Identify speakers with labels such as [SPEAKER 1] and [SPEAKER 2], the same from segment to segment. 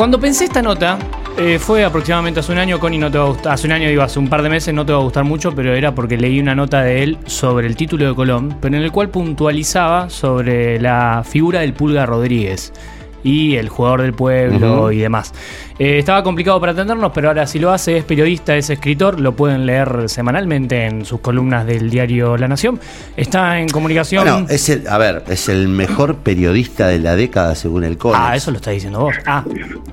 [SPEAKER 1] cuando pensé esta nota, eh, fue aproximadamente hace un año, Connie no te va a gustar, hace un año iba, hace un par de meses no te va a gustar mucho, pero era porque leí una nota de él sobre el título de Colón, pero en el cual puntualizaba sobre la figura del Pulga Rodríguez y el jugador del pueblo y demás. Eh, estaba complicado para atendernos, pero ahora si lo hace, es periodista, es escritor, lo pueden leer semanalmente en sus columnas del diario La Nación. Está en comunicación.
[SPEAKER 2] Bueno, es el, a ver, es el mejor periodista de la década según el CONEX.
[SPEAKER 1] Ah, eso lo está diciendo vos. Ah,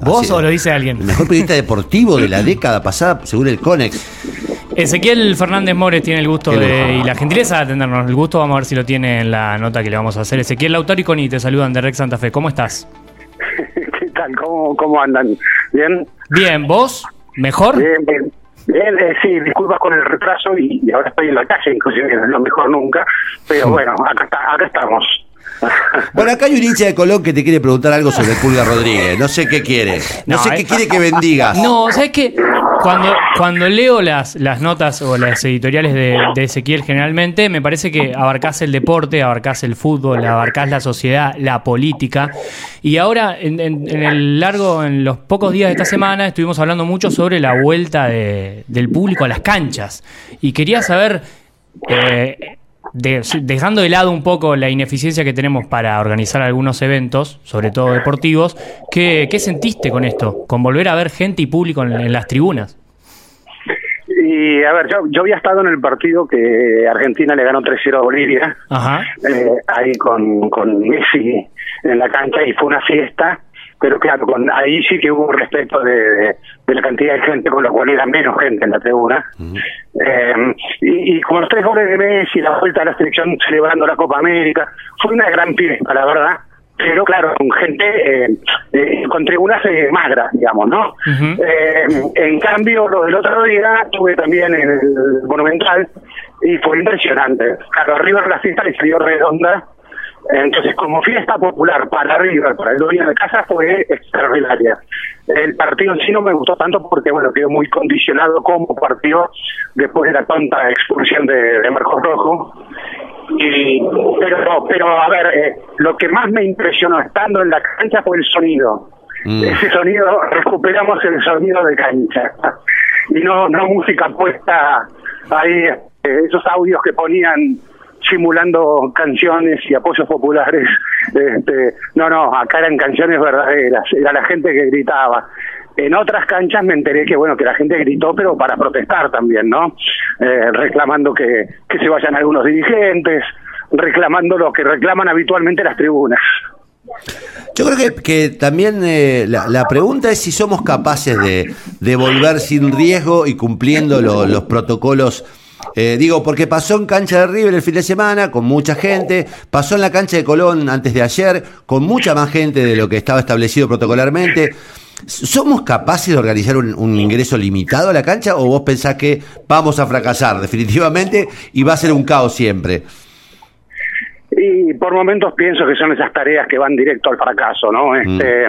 [SPEAKER 1] ¿vos o lo dice alguien?
[SPEAKER 2] El mejor periodista deportivo de la década pasada según el CONEX.
[SPEAKER 1] Ezequiel Fernández Mores tiene el gusto de, y la gentileza de atendernos. El gusto, vamos a ver si lo tiene en la nota que le vamos a hacer. Ezequiel Autor y Coni te saludan de Rex Santa Fe. ¿Cómo estás?
[SPEAKER 3] ¿Cómo, cómo andan? ¿Bien?
[SPEAKER 1] Bien, ¿vos? ¿Mejor?
[SPEAKER 3] Bien, bien. Bien, eh, sí, disculpas con el retraso y, ahora estoy en la calle, inclusive no es lo mejor nunca, pero bueno, acá, está, acá estamos.
[SPEAKER 2] Bueno, acá hay un hincha de Colón que te quiere preguntar algo sobre Pulga Rodríguez. No sé qué quiere. No, sé qué quiere que bendigas.
[SPEAKER 1] No, ¿sabes qué? Cuando, cuando leo las, las notas o las editoriales de, Ezequiel generalmente, me parece que abarcás el deporte, abarcás el fútbol, abarcás la sociedad, la política. Y ahora, en, el largo, en los pocos días de esta semana, estuvimos hablando mucho sobre la vuelta del público a las canchas. Y quería saber... Eh, dejando de lado un poco la ineficiencia que tenemos para organizar algunos eventos, sobre todo deportivos, ¿qué, sentiste con esto? Con volver a ver gente y público en, las tribunas.
[SPEAKER 3] Y a ver, yo, yo había estado en el partido que Argentina le ganó 3-0 a Bolivia, eh, ahí con, con Messi en la cancha y fue una fiesta pero claro, con, ahí sí que hubo un respeto de, la cantidad de gente, con lo cual era menos gente en la tribuna. eh, y, como los tres goles de Messi, la vuelta a la selección celebrando la Copa América, fue una gran fiesta, la verdad. Pero claro, con gente, eh, eh, con tribunas eh, magras, digamos, ¿no? en cambio, lo del otro día, tuve también en el Monumental y fue impresionante. Claro, arriba de la fiesta le salió redonda entonces, como fiesta popular para River, para el dueño de casa, fue extraordinaria. El partido en sí no me gustó tanto porque, bueno, quedó muy condicionado como partido después de la tonta expulsión de, de Marcos Rojo. Y, pero, pero, a ver, eh, lo que más me impresionó estando en la cancha fue el sonido. Mm. Ese sonido, recuperamos el sonido de cancha. Y no, no música puesta ahí, eh, esos audios que ponían simulando canciones y apoyos populares. Este, no, no, acá eran canciones verdaderas, era la gente que gritaba. En otras canchas me enteré que bueno que la gente gritó, pero para protestar también, ¿no? Eh, reclamando que, que se vayan algunos dirigentes, reclamando lo que reclaman habitualmente las tribunas.
[SPEAKER 2] Yo creo que, que también eh, la, pregunta es si somos capaces de, de volver sin riesgo y cumpliendo los protocolos eh, digo, porque pasó en cancha de River el fin de semana con mucha gente, pasó en la cancha de Colón antes de ayer con mucha más gente de lo que estaba establecido protocolarmente. ¿Somos capaces de organizar un, ingreso limitado a la cancha o vos pensás que vamos a fracasar definitivamente y va a ser un caos siempre?
[SPEAKER 3] Y por momentos pienso que son esas tareas que van directo al fracaso, ¿no? Mm. Este,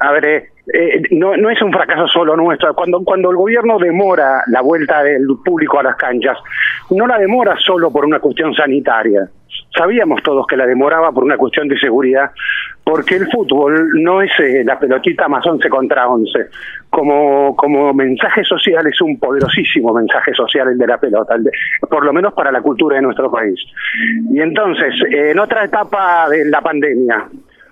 [SPEAKER 3] A ver, eh, eh, no, no es un fracaso solo nuestro. Cuando, cuando el gobierno demora la vuelta del público a las canchas, no la demora solo por una cuestión sanitaria. Sabíamos todos que la demoraba por una cuestión de seguridad, porque el fútbol no es eh, la pelotita más 11 contra 11. Como, como mensaje social es un poderosísimo mensaje social el de la pelota, por lo menos para la cultura de nuestro país. Y entonces, en otra etapa de la pandemia,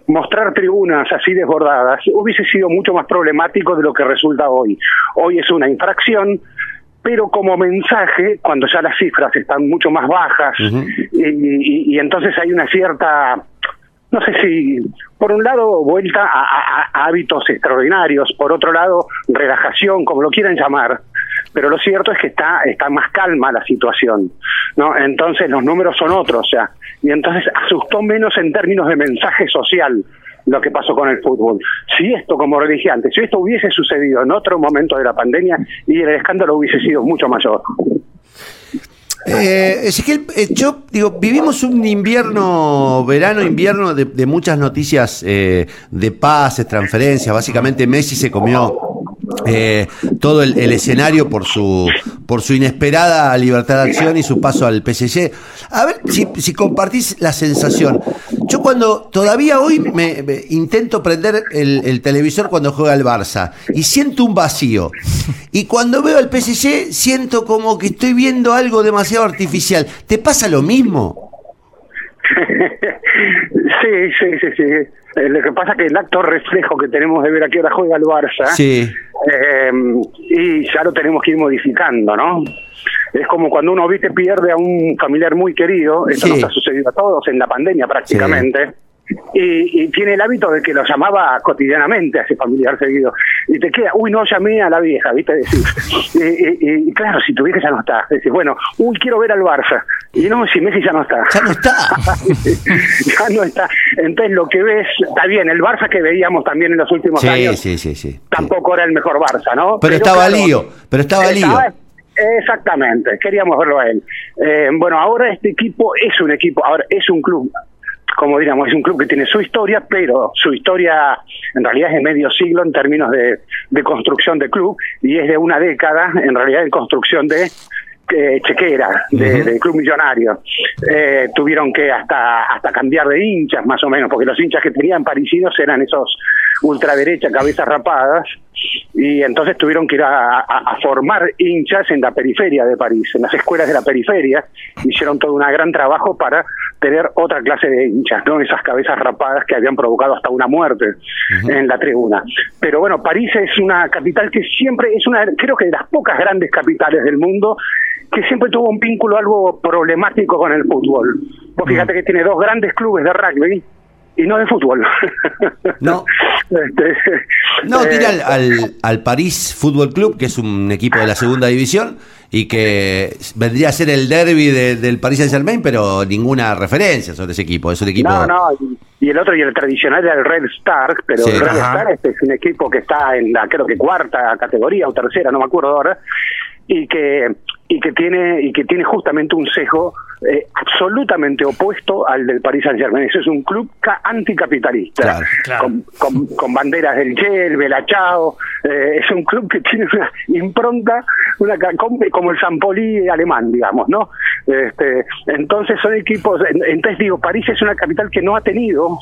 [SPEAKER 3] mostrar tribunas así desbordadas hubiese sido mucho más problemático de lo que resulta hoy. Hoy es una infracción, pero como mensaje, cuando ya las cifras están mucho más bajas y, entonces hay una cierta, no sé si, por un lado, vuelta a, hábitos extraordinarios, por otro lado, relajación, como lo quieran llamar, pero lo cierto es que está, está más calma la situación, ¿no? Entonces los números son otros, o sea, y entonces asustó menos en términos de mensaje social lo que pasó con el fútbol. Si esto, como religiante, si esto hubiese sucedido en otro momento de la pandemia, y el escándalo hubiese sido mucho mayor.
[SPEAKER 2] Eh, Ezequiel, eh, yo digo, vivimos un invierno, verano, invierno de, muchas noticias eh, de pases, transferencias. Básicamente Messi se comió eh, todo el, escenario por su por su inesperada libertad de acción y su paso al PSG. A ver si, compartís la sensación. Yo cuando todavía hoy me, intento prender el, televisor cuando juega el Barça y siento un vacío. Y cuando veo al PSG siento como que estoy viendo algo demasiado artificial. ¿Te pasa lo mismo?
[SPEAKER 3] sí, sí, sí, sí. Eh, lo que pasa es que el acto reflejo que tenemos de ver a qué hora juega el Barça,
[SPEAKER 2] sí.
[SPEAKER 3] Eh, y ya lo tenemos que ir modificando, ¿no? Es como cuando uno viste pierde a un familiar muy querido, eso nos ha sucedido a todos en la pandemia prácticamente y, tiene el hábito de que lo llamaba cotidianamente a ese familiar seguido. Y te queda, uy, no llamé a la vieja, ¿viste? y, claro, si tu vieja ya no está, decís, bueno, uy, quiero ver al Barça. Y no, si Messi ya no está.
[SPEAKER 2] Ya no está.
[SPEAKER 3] ya no está. Entonces lo que ves, está bien, el Barça que veíamos también en los últimos años.
[SPEAKER 2] Sí, sí, sí.
[SPEAKER 3] Tampoco era el mejor Barça, ¿no?
[SPEAKER 2] Pero, estaba lío, pero estaba lío.
[SPEAKER 3] Exactamente, queríamos verlo a él. Eh, bueno, ahora este equipo es un equipo, ahora es un club como diríamos, es un club que tiene su historia, pero su historia en realidad es de medio siglo en términos de, de construcción de club y es de una década en realidad de construcción de eh, chequera de, club millonario. Eh, tuvieron que hasta hasta cambiar de hinchas más o menos, porque los hinchas que tenían parisinos eran esos ultraderecha, cabezas rapadas, y entonces tuvieron que ir a, formar hinchas en la periferia de París, en las escuelas de la periferia, hicieron todo un gran trabajo para tener otra clase de hinchas, ¿no? Esas cabezas rapadas que habían provocado hasta una muerte en la tribuna. Pero bueno, París es una capital que siempre es una, creo que de las pocas grandes capitales del mundo que siempre tuvo un vínculo algo problemático con el fútbol. Vos fíjate que tiene dos grandes clubes de rugby, y no de fútbol.
[SPEAKER 2] No. Este, no, tiene eh, al, al, París Fútbol Club, que es un equipo de la segunda división y que vendría a ser el derby del Paris Saint Germain, pero ninguna referencia sobre ese equipo. Es un equipo.
[SPEAKER 3] No, no, y el otro y el tradicional era el Red Star, pero el Red Star este es un equipo que está en la, creo que cuarta categoría o tercera, no me acuerdo ahora, y que y que tiene y que tiene justamente un sesgo eh, absolutamente opuesto al del Paris Saint Germain. Eso es un club anticapitalista, Con, con, banderas del Shell, Belachao. Eh, es un club que tiene una impronta, una como el San Poli alemán, digamos, ¿no? Este, entonces son equipos. Entonces digo, París es una capital que no ha tenido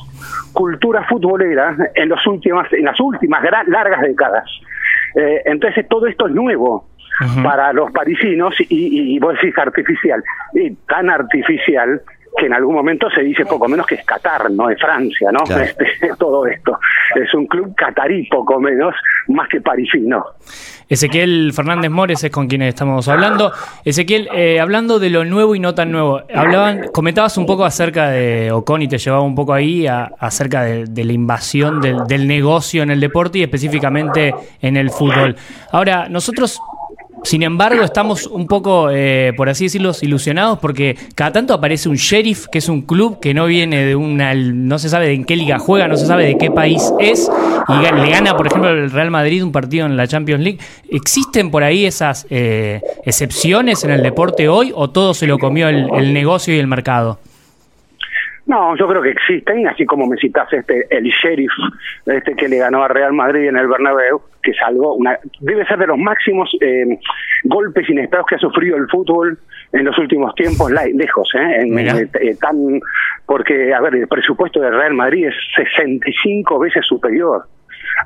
[SPEAKER 3] cultura futbolera en los últimas, en las últimas largas décadas. Eh, entonces todo esto es nuevo para los parisinos y, y vos decís artificial. Y tan artificial que en algún momento se dice poco menos que es Qatar, no es Francia, ¿no? Este, todo esto. Es un club catarí poco menos, más que parisino.
[SPEAKER 1] Ezequiel Fernández Mores es con quien estamos hablando. Ezequiel, eh, hablando de lo nuevo y no tan nuevo, hablaban, comentabas un poco acerca de Ocon y te llevaba un poco ahí acerca de, la invasión del, del negocio en el deporte y específicamente en el fútbol. Ahora, nosotros sin embargo, estamos un poco, eh, por así decirlo, ilusionados porque cada tanto aparece un sheriff, que es un club que no viene de una, no se sabe de en qué liga juega, no se sabe de qué país es, y le gana, por ejemplo, el Real Madrid un partido en la Champions League. ¿Existen por ahí esas eh, excepciones en el deporte hoy o todo se lo comió el negocio y el mercado?
[SPEAKER 3] No, yo creo que existen, así como me citas este, el sheriff este que le ganó a Real Madrid en el Bernabéu, que es algo, una, debe ser de los máximos eh, golpes inesperados que ha sufrido el fútbol en los últimos tiempos, lejos, ¿eh? En, eh, tan, porque, a ver, el presupuesto de Real Madrid es 65 veces superior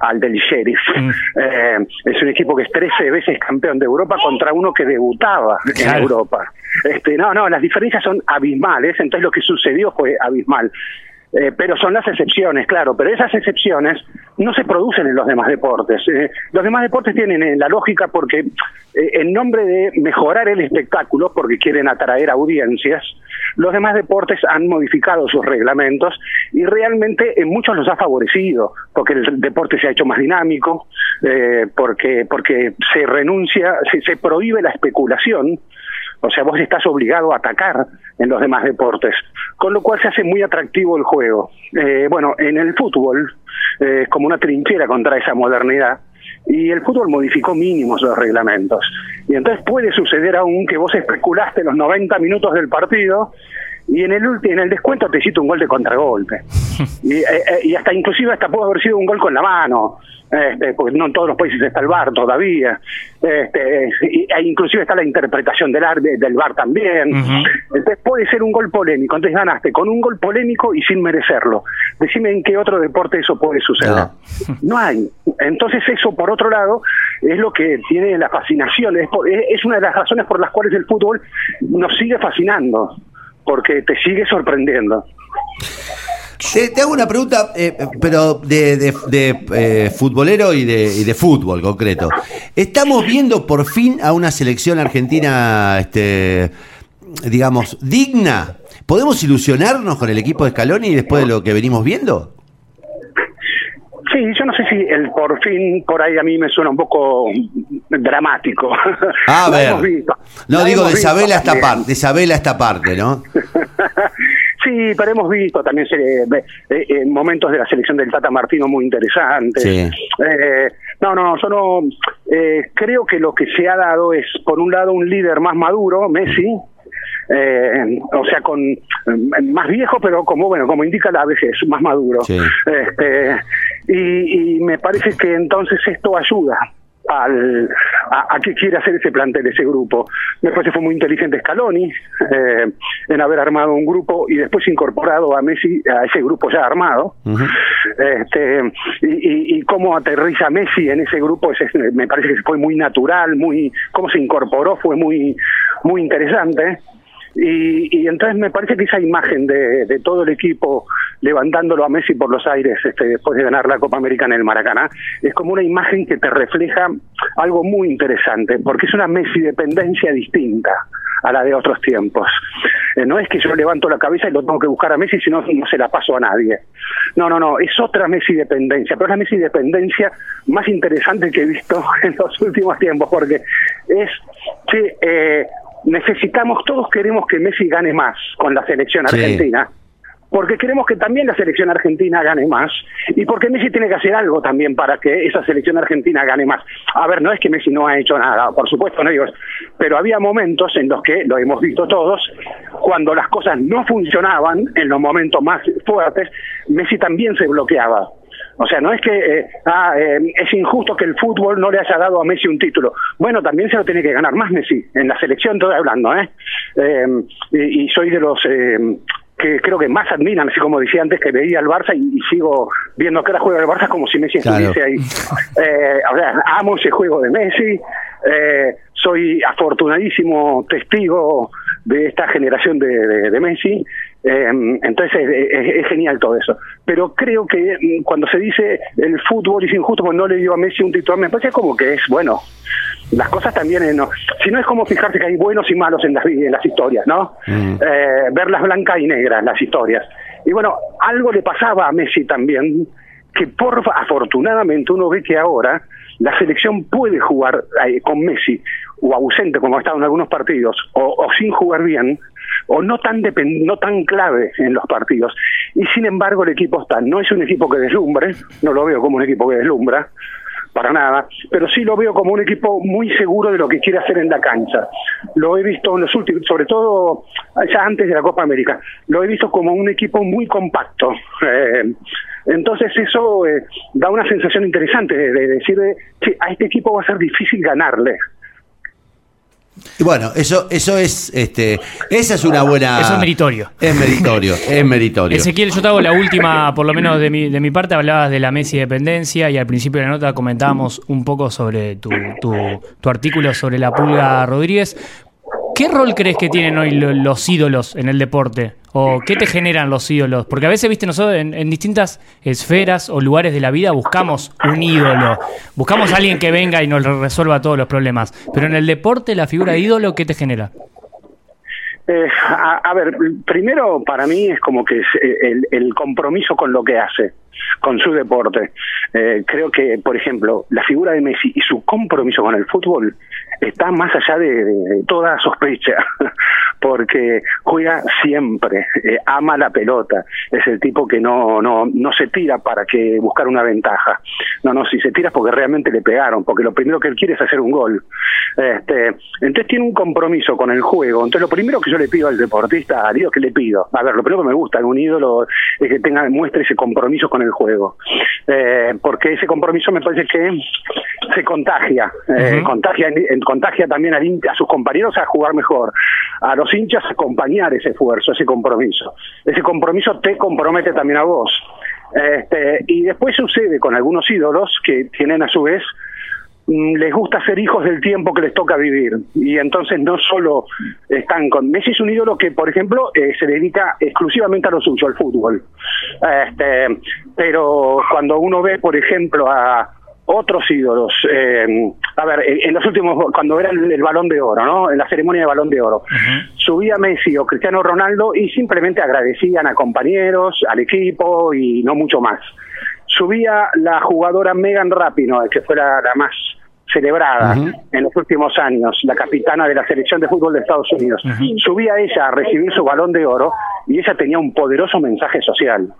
[SPEAKER 3] al del Sheriff. Mm. Eh, es un equipo que es 13 veces campeón de Europa contra uno que debutaba en Europa. Este, no, no, las diferencias son abismales, entonces lo que sucedió fue abismal. Eh, pero son las excepciones, claro, pero esas excepciones no se producen en los demás deportes. Eh, los demás deportes tienen eh, la lógica porque en nombre de mejorar el espectáculo, porque quieren atraer audiencias, los demás deportes han modificado sus reglamentos y realmente en muchos los ha favorecido, porque el deporte se ha hecho más dinámico, porque, porque se renuncia, se, se prohíbe la especulación, o sea, vos estás obligado a atacar en los demás deportes, con lo cual se hace muy atractivo el juego. Eh, bueno, en el fútbol eh, es como una trinchera contra esa modernidad y el fútbol modificó mínimos los reglamentos. Y entonces puede suceder aún que vos especulaste los 90 minutos del partido y en el en el descuento te hiciste un gol de contragolpe. y, eh, eh, y hasta inclusive hasta pudo haber sido un gol con la mano este, porque no en todos los países está el VAR todavía, este, e inclusive está la interpretación del, del VAR también. Entonces puede ser un gol polémico, entonces ganaste con un gol polémico y sin merecerlo. Decime en qué otro deporte eso puede suceder. No, hay. Entonces eso, por otro lado, es lo que tiene la fascinación, es, es una de las razones por las cuales el fútbol nos sigue fascinando, porque te sigue sorprendiendo.
[SPEAKER 2] Te, hago una pregunta, eh, pero de, de, eh, futbolero y de, y de fútbol concreto. ¿Estamos viendo por fin a una selección argentina, este, digamos, digna? ¿Podemos ilusionarnos con el equipo de Scaloni después de lo que venimos viendo?
[SPEAKER 3] Sí, yo no sé si el por fin por ahí a mí me suena un poco dramático.
[SPEAKER 2] A ver. no digo de Isabela esta parte, de Isabela esta parte, ¿no?
[SPEAKER 3] Sí, pero hemos visto también eh, eh, momentos de la selección del Tata Martino muy interesantes. Eh, no, no, yo no. creo que lo que se ha dado es, por un lado, un líder más maduro, Messi, o sea, con más viejo, pero como bueno, como indica la vejez, más maduro. Este, y, y, me parece que entonces esto ayuda al, a, qué quiere hacer ese plantel, ese grupo. Me parece que fue muy inteligente Scaloni eh, en haber armado un grupo y después incorporado a Messi a ese grupo ya armado. este, y, y, cómo aterriza Messi en ese grupo, me parece que fue muy natural, muy cómo se incorporó fue muy, muy interesante. Y, entonces me parece que esa imagen de, todo el equipo levantándolo a Messi por los aires este, después de ganar la Copa América en el Maracaná es como una imagen que te refleja algo muy interesante, porque es una Messi dependencia distinta a la de otros tiempos. Eh, no es que yo levanto la cabeza y lo tengo que buscar a Messi, sino no se la paso a nadie. No, no, no, es otra Messi dependencia, pero es la Messi dependencia más interesante que he visto en los últimos tiempos, porque es que eh, necesitamos, todos queremos que Messi gane más con la selección argentina. Porque queremos que también la selección argentina gane más y porque Messi tiene que hacer algo también para que esa selección argentina gane más. A ver, no es que Messi no ha hecho nada, por supuesto, no digo, pero había momentos en los que, lo hemos visto todos, cuando las cosas no funcionaban, en los momentos más fuertes, Messi también se bloqueaba. O sea, no es que eh, ah, eh, es injusto que el fútbol no le haya dado a Messi un título. Bueno, también se lo tiene que ganar más Messi. En la selección estoy hablando, ¿eh? eh y, soy de los que creo que más admiran, así como decía antes que veía al Barça y, sigo viendo que ahora juega el Barça como si Messi estuviese ahí. o sea, amo ese juego de Messi. soy afortunadísimo testigo de esta generación de, de Messi entonces es, genial todo eso. Pero creo que mm, cuando se dice el fútbol es injusto, pues no le dio a Messi un título, me parece como que es bueno. Las cosas también, eh, no, si no es como fijarse que hay buenos y malos en las, en las historias, ¿no? Mm. Eh, verlas blancas y negras, las historias. Y bueno, algo le pasaba a Messi también, que por afortunadamente uno ve que ahora la selección puede jugar con Messi o ausente como ha estado en algunos partidos o sin jugar bien o no tan no tan clave en los partidos. Y sin embargo el equipo está, no es un equipo que deslumbre, no lo veo como un equipo que deslumbra, para nada, pero sí lo veo como un equipo muy seguro de lo que quiere hacer en la cancha. Lo he visto en los últimos, sobre todo ya antes de la Copa América, lo he visto como un equipo muy compacto. Eh, entonces eso eh, da una sensación interesante de, de decir que a este equipo va a ser difícil ganarle.
[SPEAKER 2] Y bueno, eso, eso es, este, esa es una buena.
[SPEAKER 1] Eso es meritorio.
[SPEAKER 2] Es meritorio, es meritorio.
[SPEAKER 1] Ezequiel, yo te hago la última, por lo menos de mi, de mi parte, hablabas de la Messi dependencia y al principio de la nota comentábamos un poco sobre tu, tu, tu artículo sobre la pulga Rodríguez. ¿Qué rol crees que tienen hoy los ídolos en el deporte? ¿O qué te generan los ídolos? Porque a veces, viste, nosotros en, distintas esferas o lugares de la vida buscamos un ídolo. Buscamos a alguien que venga y nos resuelva todos los problemas. Pero en el deporte, la figura de ídolo, ¿qué te genera?
[SPEAKER 3] Eh, a, ver, primero para mí es como que eh, el, compromiso con lo que hace, con su deporte. Eh, creo que, por ejemplo, la figura de Messi y su compromiso con el fútbol está más allá de, toda sospecha, porque juega siempre, eh, ama la pelota, es el tipo que no, no, no se tira para que buscar una ventaja. No, no, si se tira es porque realmente le pegaron, porque lo primero que él quiere es hacer un gol. Este, entonces tiene un compromiso con el juego. Entonces lo primero que yo le pido al deportista, a Dios que le pido, a ver, lo primero que me gusta de un ídolo es que tenga, muestre ese compromiso con el juego. Eh, porque ese compromiso me parece que se contagia, eh, contagia, contagia también a, a sus compañeros a jugar mejor, a los hinchas a acompañar ese esfuerzo, ese compromiso. Ese compromiso te compromete también a vos. Este, y después sucede con algunos ídolos que tienen a su vez mm, les gusta ser hijos del tiempo que les toca vivir y entonces no solo están con Messi es un ídolo que por ejemplo eh, se dedica exclusivamente a lo suyo al fútbol este pero cuando uno ve por ejemplo a otros ídolos. Eh, a ver, en los últimos, cuando era el, balón de oro, ¿no? En la ceremonia de balón de oro, subía Messi o Cristiano Ronaldo y simplemente agradecían a compañeros, al equipo y no mucho más. Subía la jugadora Megan Rapinoe, que fue la, más celebrada en los últimos años, la capitana de la selección de fútbol de Estados Unidos. Subía ella a recibir su balón de oro y ella tenía un poderoso mensaje social.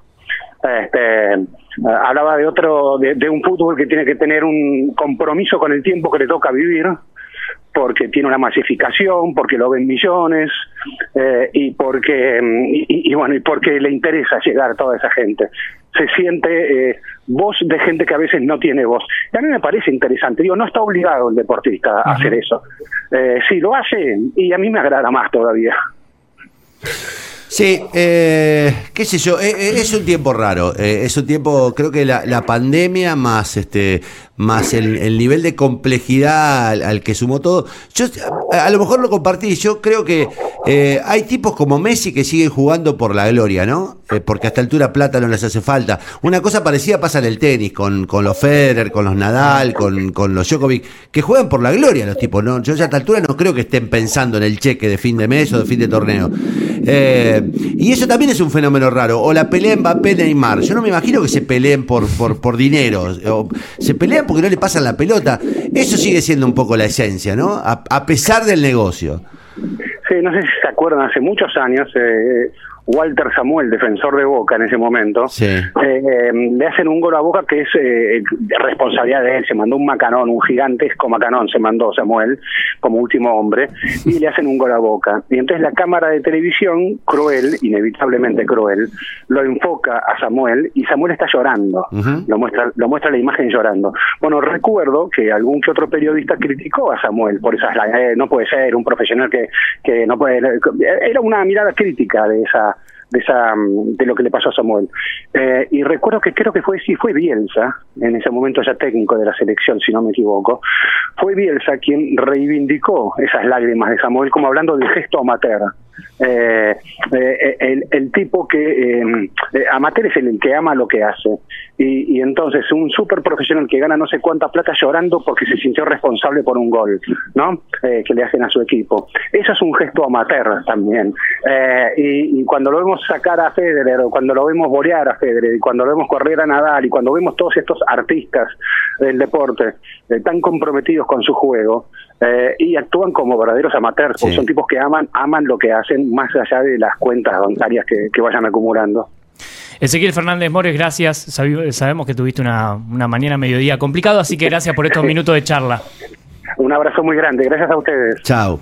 [SPEAKER 3] Este, hablaba de otro, de, un fútbol que tiene que tener un compromiso con el tiempo que le toca vivir, porque tiene una masificación, porque lo ven millones eh, y porque y, bueno y porque le interesa llegar a toda esa gente. Se siente eh, voz de gente que a veces no tiene voz. Y a mí me parece interesante. Digo, no está obligado el deportista a hacer eso. Eh, sí, lo hace y a mí me agrada más todavía.
[SPEAKER 2] Sí, eh, qué sé yo, eh, eh, es un tiempo raro, es un tiempo, creo que la, la pandemia más este más el, nivel de complejidad al, que sumó todo. Yo a, lo mejor lo compartí, yo creo que hay tipos como Messi que siguen jugando por la gloria, ¿no? porque a esta altura plata no les hace falta. Una cosa parecida pasa en el tenis, con, con los Federer, con los Nadal, con, con los Djokovic, que juegan por la gloria los tipos, ¿no? Yo a esta altura no creo que estén pensando en el cheque de fin de mes o de fin de torneo. Eh, y eso también es un fenómeno raro. O la pelea Mbappé-Neymar. Yo no me imagino que se peleen por, por, por dinero. O se pelean porque no le pasan la pelota. Eso sigue siendo un poco la esencia, ¿no? A, pesar del negocio.
[SPEAKER 3] Sí, no sé si se acuerdan, hace muchos años eh, Walter Samuel, defensor de Boca en ese momento, eh, le hacen un gol a Boca que es eh, responsabilidad de él, se mandó un macanón, un gigantesco macanón, se mandó Samuel como último hombre, y le hacen un gol a Boca. Y entonces la cámara de televisión, cruel, inevitablemente cruel, lo enfoca a Samuel y Samuel está llorando, lo, muestra, lo muestra la imagen llorando. Bueno, recuerdo que algún que otro periodista criticó a Samuel por esas, eh, no puede ser un profesional que, que no puede, era una mirada crítica de esa de esa de lo que le pasó a Samuel. Eh, y recuerdo que creo que fue sí fue Bielsa, en ese momento ya técnico de la selección, si no me equivoco, fue Bielsa quien reivindicó esas lágrimas de Samuel como hablando del gesto amateur. Eh, eh, el, el, tipo que eh, amateur es el que ama lo que hace. Y, y entonces un súper profesional que gana no sé cuánta plata llorando porque se sintió responsable por un gol no que le hacen a su equipo. Eso es un gesto amateur también. Y, y, cuando lo vemos sacar a Federer o cuando lo vemos borear a Federer y cuando lo vemos correr a Nadal y cuando vemos todos estos artistas del deporte tan comprometidos con su juego y actúan como verdaderos amateurs son tipos que aman aman lo que hacen más allá de las cuentas bancarias que, vayan acumulando.
[SPEAKER 1] Ezequiel Fernández Mores, gracias. Sabemos que tuviste una, una mañana mediodía complicado, así que gracias por estos minutos de charla.
[SPEAKER 3] Un abrazo muy grande, gracias a ustedes.
[SPEAKER 2] Chao.